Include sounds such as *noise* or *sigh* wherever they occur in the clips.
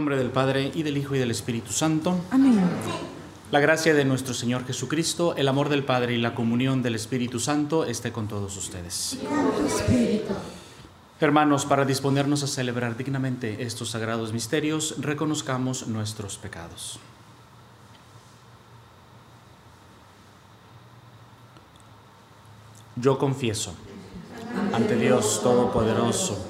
Nombre del Padre y del Hijo y del Espíritu Santo. Amén. La gracia de nuestro Señor Jesucristo, el amor del Padre y la comunión del Espíritu Santo esté con todos ustedes. Hermanos, para disponernos a celebrar dignamente estos sagrados misterios, reconozcamos nuestros pecados. Yo confieso ante Dios Todopoderoso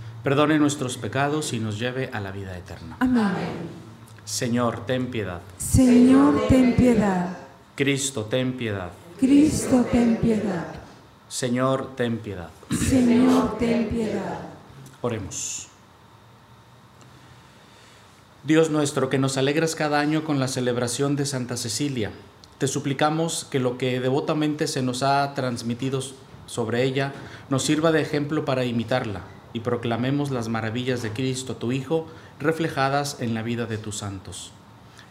perdone nuestros pecados y nos lleve a la vida eterna. Amén. Señor, ten piedad. Señor, ten piedad. Cristo, ten piedad. Cristo, ten piedad. Señor, ten piedad. Señor, ten piedad. Oremos. Dios nuestro, que nos alegras cada año con la celebración de Santa Cecilia, te suplicamos que lo que devotamente se nos ha transmitido sobre ella nos sirva de ejemplo para imitarla y proclamemos las maravillas de Cristo, tu Hijo, reflejadas en la vida de tus santos.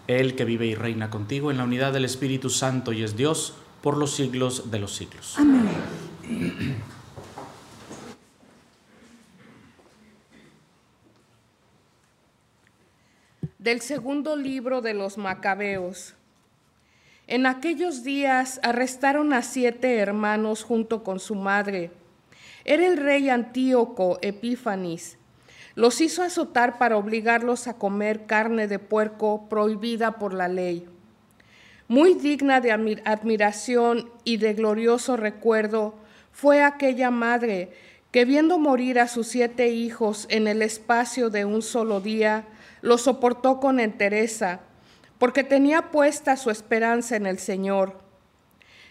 Él que vive y reina contigo en la unidad del Espíritu Santo y es Dios por los siglos de los siglos. Amén. Del segundo libro de los Macabeos. En aquellos días arrestaron a siete hermanos junto con su madre era el rey Antíoco Epífanis. Los hizo azotar para obligarlos a comer carne de puerco prohibida por la ley. Muy digna de admiración y de glorioso recuerdo fue aquella madre que viendo morir a sus siete hijos en el espacio de un solo día, lo soportó con entereza, porque tenía puesta su esperanza en el Señor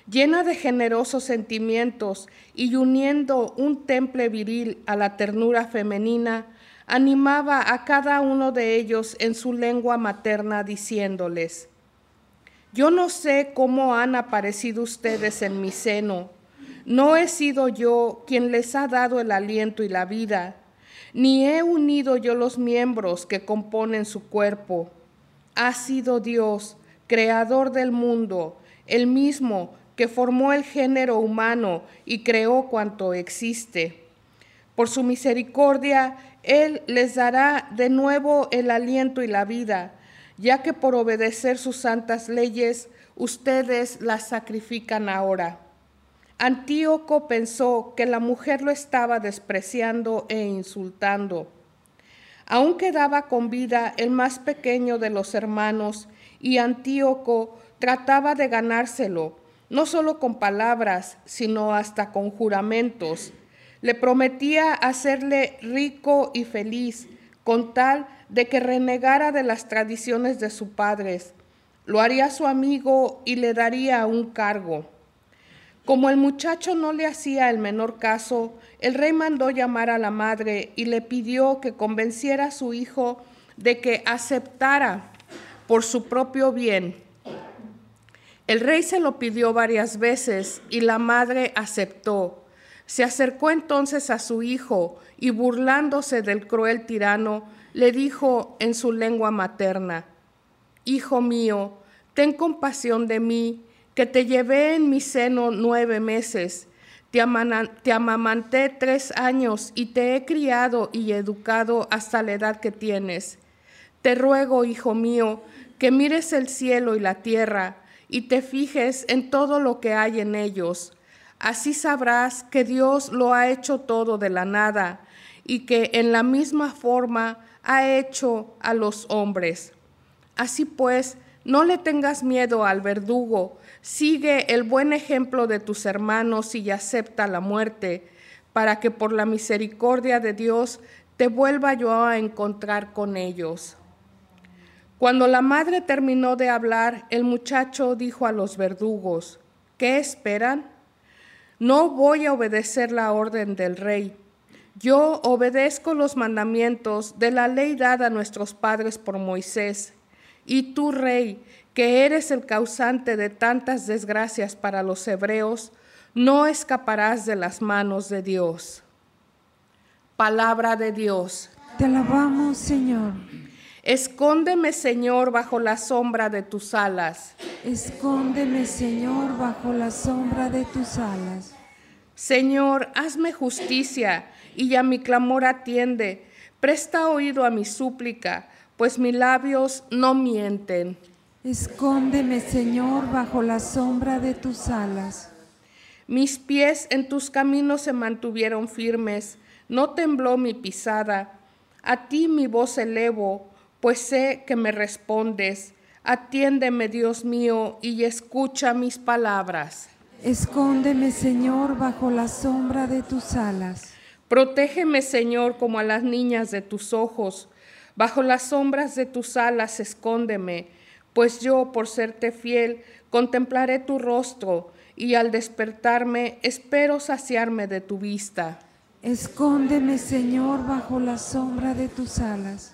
llena de generosos sentimientos y uniendo un temple viril a la ternura femenina, animaba a cada uno de ellos en su lengua materna diciéndoles, yo no sé cómo han aparecido ustedes en mi seno, no he sido yo quien les ha dado el aliento y la vida, ni he unido yo los miembros que componen su cuerpo. Ha sido Dios, creador del mundo, el mismo que formó el género humano y creó cuanto existe. Por su misericordia, Él les dará de nuevo el aliento y la vida, ya que por obedecer sus santas leyes, ustedes las sacrifican ahora. Antíoco pensó que la mujer lo estaba despreciando e insultando. Aún quedaba con vida el más pequeño de los hermanos y Antíoco trataba de ganárselo, no solo con palabras, sino hasta con juramentos. Le prometía hacerle rico y feliz, con tal de que renegara de las tradiciones de sus padres. lo haría su amigo y le daría un cargo. Como el muchacho no le hacía el menor caso, el rey mandó llamar a la madre y le pidió que convenciera a su hijo de que aceptara por su propio bien. El rey se lo pidió varias veces y la madre aceptó. Se acercó entonces a su hijo y burlándose del cruel tirano, le dijo en su lengua materna, Hijo mío, ten compasión de mí, que te llevé en mi seno nueve meses, te, te amamanté tres años y te he criado y educado hasta la edad que tienes. Te ruego, hijo mío, que mires el cielo y la tierra y te fijes en todo lo que hay en ellos. Así sabrás que Dios lo ha hecho todo de la nada y que en la misma forma ha hecho a los hombres. Así pues, no le tengas miedo al verdugo, sigue el buen ejemplo de tus hermanos y acepta la muerte, para que por la misericordia de Dios te vuelva yo a encontrar con ellos. Cuando la madre terminó de hablar, el muchacho dijo a los verdugos, ¿qué esperan? No voy a obedecer la orden del rey. Yo obedezco los mandamientos de la ley dada a nuestros padres por Moisés. Y tú, rey, que eres el causante de tantas desgracias para los hebreos, no escaparás de las manos de Dios. Palabra de Dios. Te alabamos, Señor. Escóndeme, Señor, bajo la sombra de tus alas. Escóndeme, Señor, bajo la sombra de tus alas. Señor, hazme justicia y a mi clamor atiende. Presta oído a mi súplica, pues mis labios no mienten. Escóndeme, Señor, bajo la sombra de tus alas. Mis pies en tus caminos se mantuvieron firmes, no tembló mi pisada. A ti mi voz elevo, pues sé que me respondes. Atiéndeme, Dios mío, y escucha mis palabras. Escóndeme, Señor, bajo la sombra de tus alas. Protégeme, Señor, como a las niñas de tus ojos. Bajo las sombras de tus alas escóndeme pues yo, por serte fiel, contemplaré tu rostro y al despertarme espero saciarme de tu vista. Escóndeme, Señor, bajo la sombra de tus alas.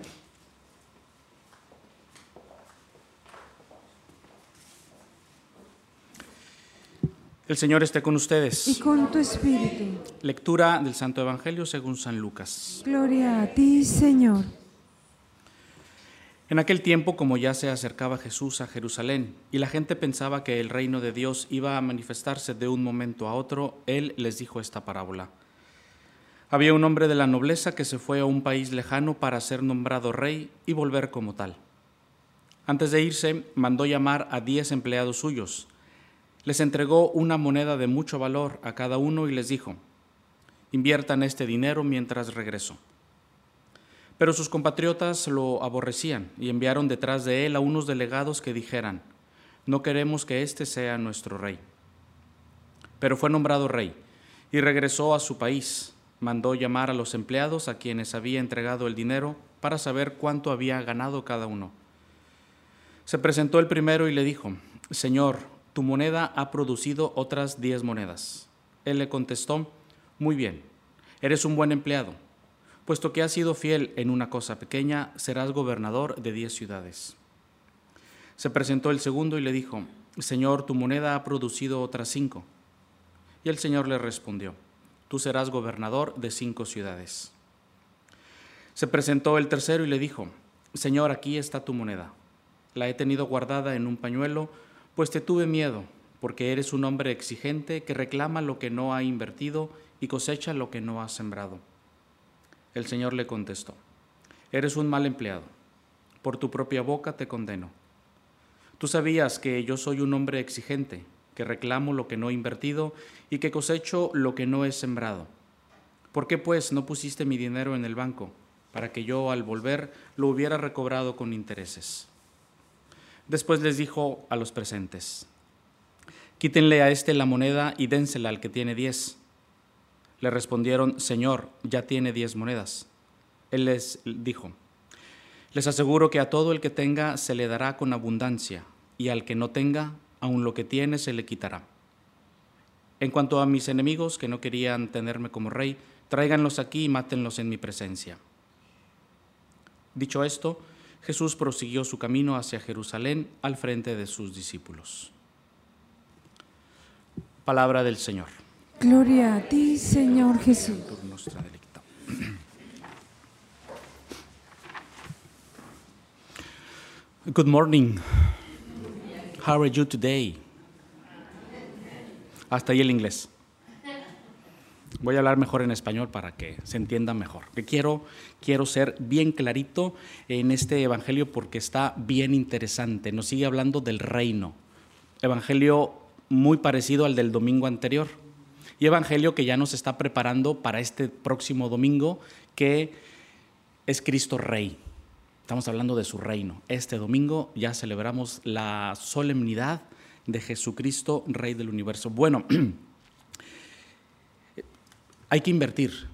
El Señor esté con ustedes. Y con tu espíritu. Lectura del Santo Evangelio según San Lucas. Gloria a ti, Señor. En aquel tiempo, como ya se acercaba Jesús a Jerusalén y la gente pensaba que el reino de Dios iba a manifestarse de un momento a otro, Él les dijo esta parábola. Había un hombre de la nobleza que se fue a un país lejano para ser nombrado rey y volver como tal. Antes de irse, mandó llamar a diez empleados suyos les entregó una moneda de mucho valor a cada uno y les dijo, inviertan este dinero mientras regreso. Pero sus compatriotas lo aborrecían y enviaron detrás de él a unos delegados que dijeran, no queremos que éste sea nuestro rey. Pero fue nombrado rey y regresó a su país. Mandó llamar a los empleados a quienes había entregado el dinero para saber cuánto había ganado cada uno. Se presentó el primero y le dijo, Señor, tu moneda ha producido otras diez monedas. Él le contestó, muy bien, eres un buen empleado. Puesto que has sido fiel en una cosa pequeña, serás gobernador de diez ciudades. Se presentó el segundo y le dijo, Señor, tu moneda ha producido otras cinco. Y el Señor le respondió, tú serás gobernador de cinco ciudades. Se presentó el tercero y le dijo, Señor, aquí está tu moneda. La he tenido guardada en un pañuelo pues te tuve miedo, porque eres un hombre exigente que reclama lo que no ha invertido y cosecha lo que no ha sembrado. El Señor le contestó, eres un mal empleado, por tu propia boca te condeno. Tú sabías que yo soy un hombre exigente, que reclamo lo que no he invertido y que cosecho lo que no he sembrado. ¿Por qué pues no pusiste mi dinero en el banco, para que yo al volver lo hubiera recobrado con intereses? Después les dijo a los presentes, quítenle a este la moneda y dénsela al que tiene diez. Le respondieron, Señor, ya tiene diez monedas. Él les dijo, les aseguro que a todo el que tenga se le dará con abundancia, y al que no tenga, aun lo que tiene se le quitará. En cuanto a mis enemigos que no querían tenerme como rey, tráiganlos aquí y mátenlos en mi presencia. Dicho esto, Jesús prosiguió su camino hacia Jerusalén al frente de sus discípulos. Palabra del Señor. Gloria a ti, Señor Jesús. Good morning. How are you today? Hasta ahí el inglés. Voy a hablar mejor en español para que se entienda mejor. Que quiero, quiero ser bien clarito en este evangelio porque está bien interesante. Nos sigue hablando del reino. Evangelio muy parecido al del domingo anterior. Y evangelio que ya nos está preparando para este próximo domingo, que es Cristo Rey. Estamos hablando de su reino. Este domingo ya celebramos la solemnidad de Jesucristo, Rey del universo. Bueno, *clears throat* hay que invertir.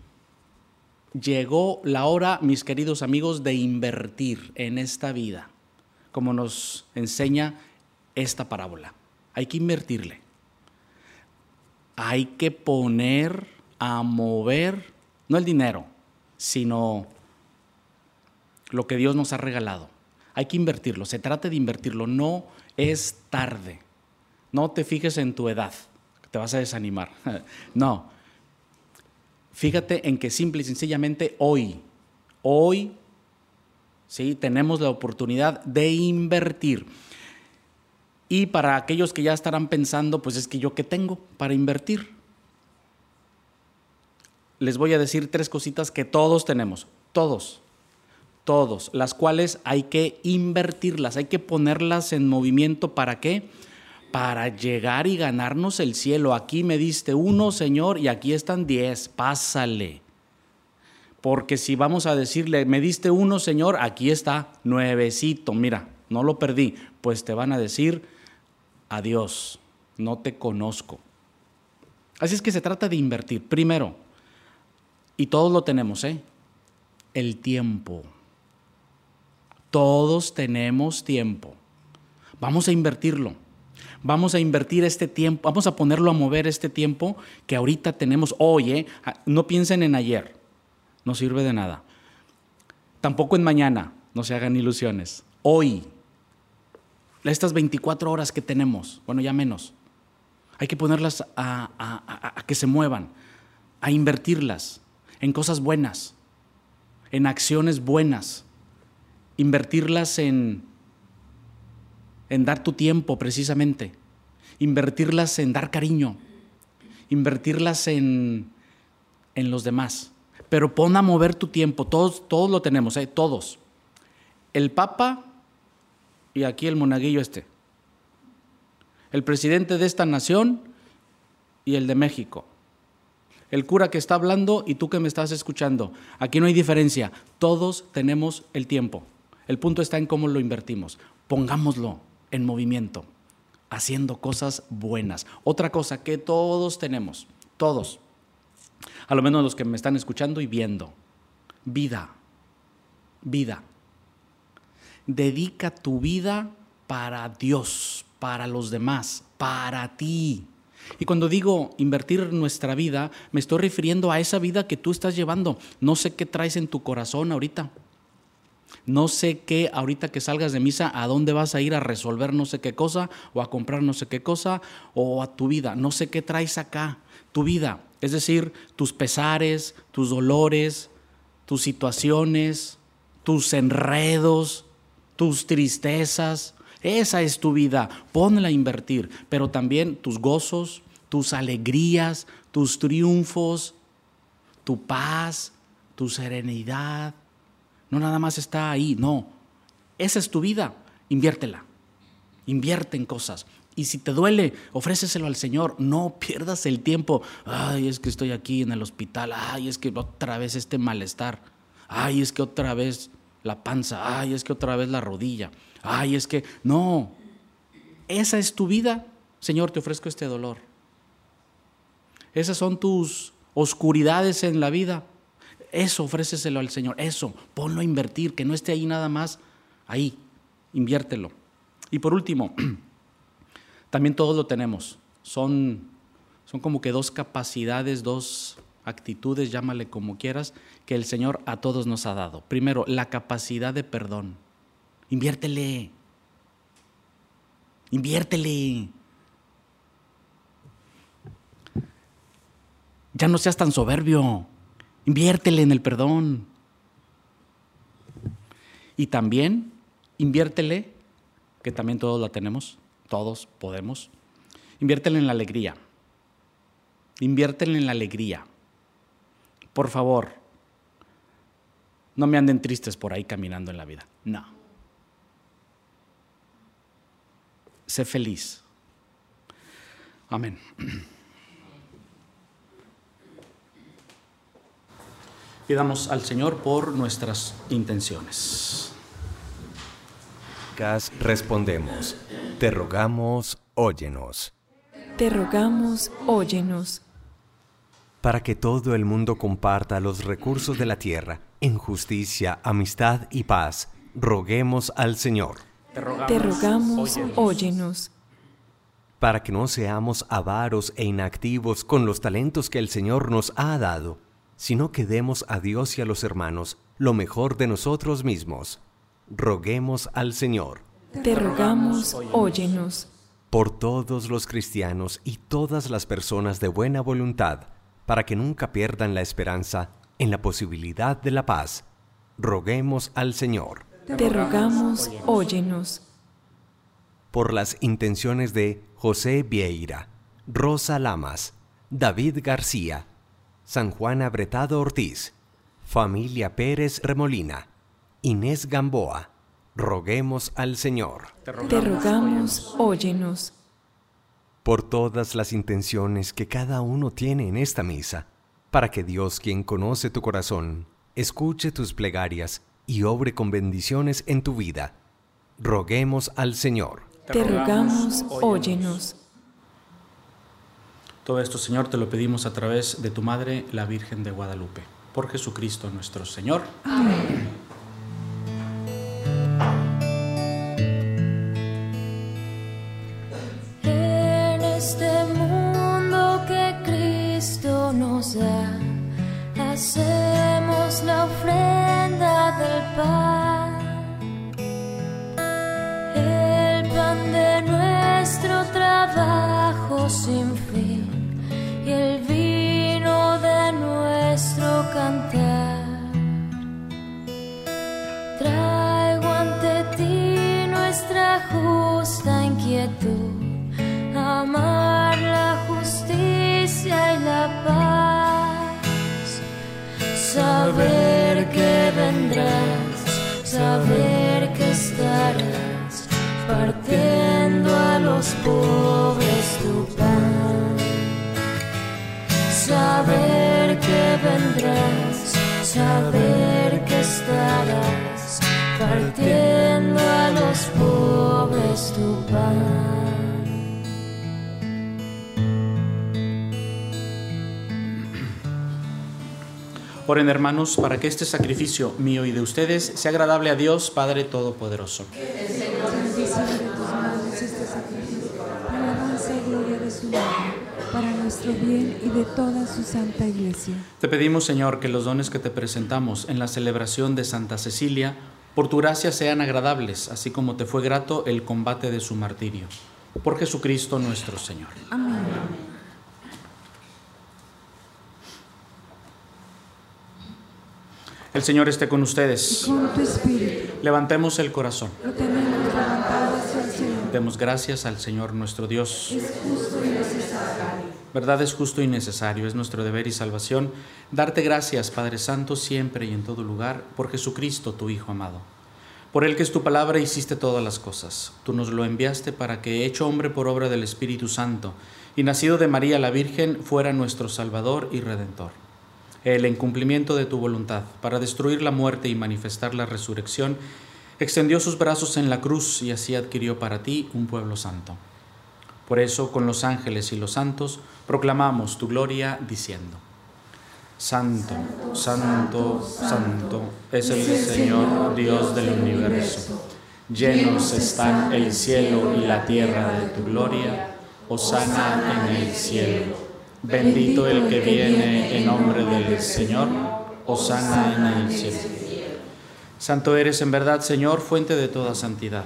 Llegó la hora, mis queridos amigos, de invertir en esta vida, como nos enseña esta parábola. Hay que invertirle. Hay que poner a mover, no el dinero, sino lo que Dios nos ha regalado. Hay que invertirlo, se trata de invertirlo, no es tarde. No te fijes en tu edad, te vas a desanimar. *laughs* No, fíjate en que simple y sencillamente hoy, hoy, sí, tenemos la oportunidad de invertir. Y para aquellos que ya estarán pensando, pues es que yo qué tengo para invertir. Les voy a decir tres cositas que todos tenemos, todos todos, las cuales hay que invertirlas, hay que ponerlas en movimiento. ¿Para qué? Para llegar y ganarnos el cielo. Aquí me diste uno, Señor, y aquí están diez, pásale. Porque si vamos a decirle, me diste uno, Señor, aquí está, nuevecito, mira, no lo perdí, pues te van a decir, adiós, no te conozco. Así es que se trata de invertir. Primero, y todos lo tenemos, ¿eh? El tiempo. Todos tenemos tiempo. Vamos a invertirlo. Vamos a invertir este tiempo, vamos a ponerlo a mover este tiempo que ahorita tenemos hoy. ¿eh? Ah, no piensen en ayer, no sirve de nada. Tampoco en mañana, no se hagan ilusiones. Hoy, estas 24 horas que tenemos, bueno, ya menos, hay que ponerlas a, a que se muevan, a invertirlas en cosas buenas, en acciones buenas invertirlas en, en dar tu tiempo precisamente, invertirlas en dar cariño, invertirlas en, en los demás. Pero pon a mover tu tiempo, todos, todos lo tenemos, ¿eh? todos. El Papa y aquí el monaguillo este. El presidente de esta nación y el de México. El cura que está hablando y tú que me estás escuchando. Aquí no hay diferencia. Todos tenemos el tiempo. El punto está en cómo lo invertimos. Pongámoslo en movimiento, haciendo cosas buenas. Otra cosa que todos tenemos, todos, a lo menos los que me están escuchando y viendo, vida, vida. Dedica tu vida para Dios, para los demás, para ti. Y cuando digo invertir nuestra vida, me estoy refiriendo a esa vida que tú estás llevando. No sé qué traes en tu corazón ahorita. No sé qué, ahorita que salgas de misa, a dónde vas a ir a resolver no sé qué cosa, o a comprar no sé qué cosa, o a tu vida. No sé qué traes acá, tu vida. Es decir, tus pesares, tus dolores, tus situaciones, tus enredos, tus tristezas. Esa es tu vida. Ponla a invertir. Pero también tus gozos, tus alegrías, tus triunfos, tu paz, tu serenidad no nada más está ahí, no. Esa es tu vida, inviértela. Invierte en cosas. Y si te duele, ofréceselo al Señor. No pierdas el tiempo. Ay, es que estoy aquí en el hospital. Ay, es que otra vez este malestar. Ay, es que otra vez la panza, ay, es que otra vez la rodilla, ay, es que no, esa es tu vida, Señor, te ofrezco este dolor. Esas son tus oscuridades en la vida. Eso, ofréceselo al Señor. Eso, ponlo a invertir, que no esté ahí nada más. Ahí, inviértelo. Y por último, *clears throat* también todos lo tenemos. Son, son como que dos capacidades, dos actitudes, llámale como quieras, que el Señor a todos nos ha dado. Primero, la capacidad de perdón. Inviértele. Inviértele. Ya no seas tan soberbio. Inviértele en el perdón. Y también inviértele, que también todos la tenemos, todos podemos. Inviértele en la alegría. Inviértele en la alegría. Por favor, no me anden tristes por ahí caminando en la vida. No. Sé feliz. Amén. *clears throat* Pidamos al Señor por nuestras intenciones. Gas respondemos. Te rogamos, óyenos. Te rogamos, óyenos. Para que todo el mundo comparta los recursos de la tierra en justicia, amistad y paz, roguemos al Señor. Te rogamos, Te rogamos óyenos. óyenos. Para que no seamos avaros e inactivos con los talentos que el Señor nos ha dado sino que demos a Dios y a los hermanos lo mejor de nosotros mismos. Roguemos al Señor. Te rogamos, óyenos. Por todos los cristianos y todas las personas de buena voluntad, para que nunca pierdan la esperanza en la posibilidad de la paz. Roguemos al Señor. Te rogamos, óyenos. Por las intenciones de José Vieira, Rosa Lamas, David García, San Juan Abretado Ortiz, familia Pérez Remolina, Inés Gamboa, roguemos al Señor. Te rogamos, óyenos. Por todas las intenciones que cada uno tiene en esta misa, para que Dios, quien conoce tu corazón, escuche tus plegarias y obre con bendiciones en tu vida. Roguemos al Señor. Te rogamos, óyenos. Todo esto, Señor, te lo pedimos a través de tu Madre, la Virgen de Guadalupe. Por Jesucristo nuestro Señor. Amén. Que vendrás, saber que estarás partiendo a los pobres tu pan. Oren hermanos para que este sacrificio mío y de ustedes sea agradable a Dios Padre Todopoderoso. El nuestro bien y de toda su santa iglesia. Te pedimos, Señor, que los dones que te presentamos en la celebración de Santa Cecilia, por tu gracia sean agradables, así como te fue grato el combate de su martirio. Por Jesucristo nuestro Señor. Amén. El Señor esté con ustedes. Y con tu espíritu. Levantemos el corazón. Lo tenemos levantado hacia el Señor. Demos gracias al Señor nuestro Dios. Es justo y necesario. Verdad es justo y necesario, es nuestro deber y salvación darte gracias, Padre Santo, siempre y en todo lugar, por Jesucristo, tu Hijo amado. Por el que es tu palabra hiciste todas las cosas. Tú nos lo enviaste para que, hecho hombre por obra del Espíritu Santo y nacido de María la Virgen, fuera nuestro Salvador y Redentor. el incumplimiento de tu voluntad, para destruir la muerte y manifestar la resurrección, extendió sus brazos en la cruz y así adquirió para ti un pueblo santo. Por eso, con los ángeles y los santos, proclamamos tu gloria diciendo, Santo, santo, santo es el Señor Dios del universo. Llenos están el cielo y la tierra de tu gloria. Osana en el cielo. Bendito el que viene en nombre del Señor. Osana en el cielo. Santo eres en verdad, Señor, fuente de toda santidad.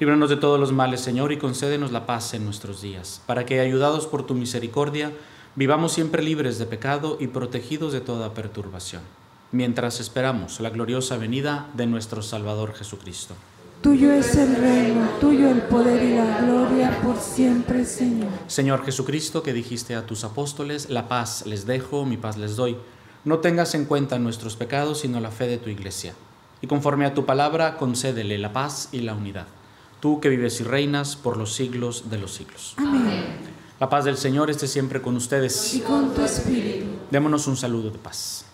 Líbranos de todos los males, Señor, y concédenos la paz en nuestros días, para que, ayudados por tu misericordia, vivamos siempre libres de pecado y protegidos de toda perturbación, mientras esperamos la gloriosa venida de nuestro Salvador Jesucristo. Tuyo es el reino, tuyo el poder y la gloria por siempre, Señor. Señor Jesucristo, que dijiste a tus apóstoles, la paz les dejo, mi paz les doy. No tengas en cuenta nuestros pecados, sino la fe de tu iglesia. Y conforme a tu palabra, concédele la paz y la unidad. Tú que vives y reinas por los siglos de los siglos. Amén. La paz del Señor esté siempre con ustedes. Y con tu espíritu. Démonos un saludo de paz.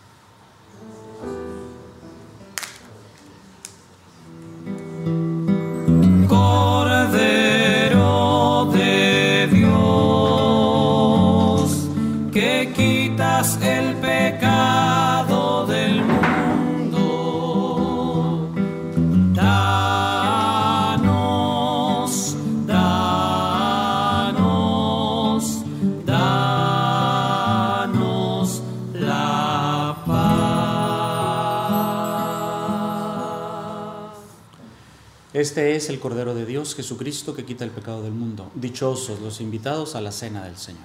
Este es el Cordero de Dios, Jesucristo, que quita el pecado del mundo. Dichosos los invitados a la cena del Señor.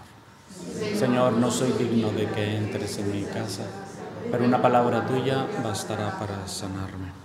Señor, no soy digno de que entres en mi casa, pero una palabra tuya bastará para sanarme.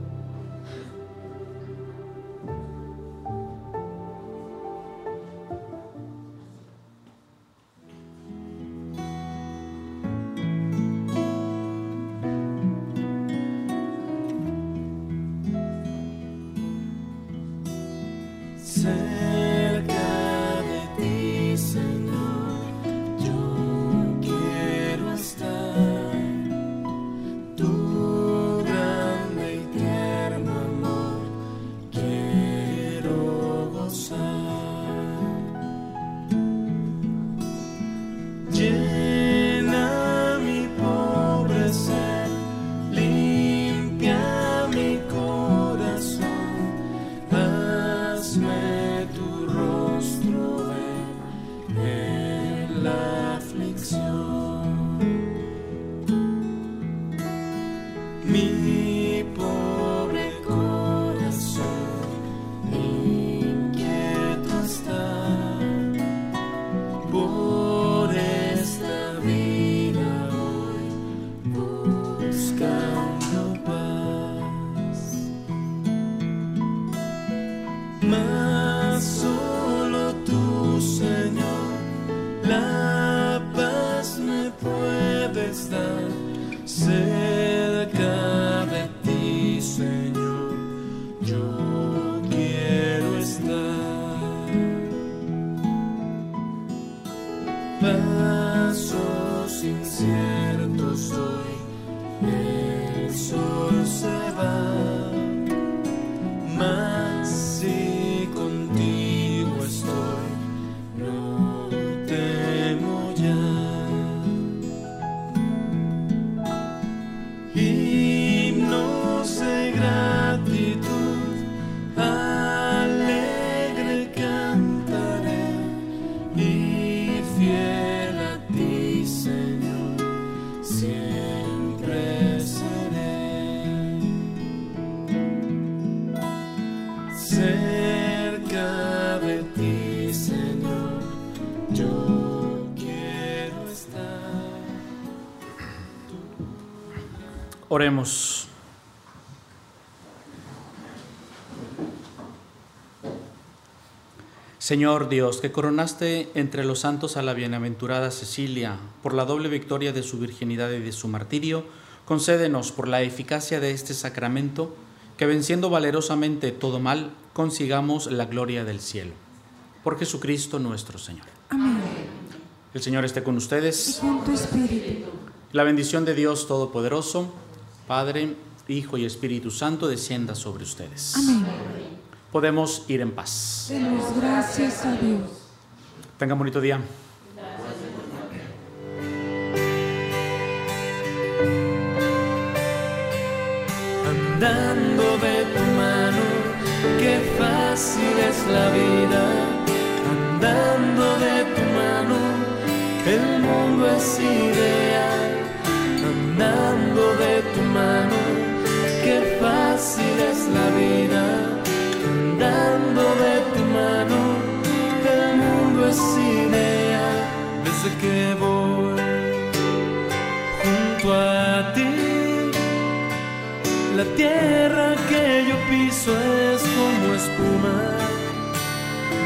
Ya. Oremos. Señor Dios, que coronaste entre los santos a la bienaventurada Cecilia por la doble victoria de su virginidad y de su martirio, concédenos por la eficacia de este sacramento que venciendo valerosamente todo mal, consigamos la gloria del cielo. Por Jesucristo nuestro Señor. Amén. El Señor esté con Y ustedes. con tu espíritu. La bendición de Dios Todopoderoso, Padre, Hijo y Espíritu Santo, descienda sobre ustedes. Amén. Podemos ir en paz. Demos gracias a Dios. Tengan bonito día. andando de tu mano, qué fácil es la vida, andando de tu mano, el mundo es ideal, andando de tu mano, el mundo es ideal. desde que voy junto a ti. La tierra que yo piso es como espuma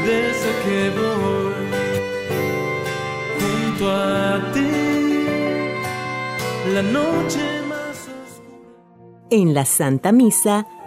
desde que voy junto a ti. La noche más oscura. En la Santa Misa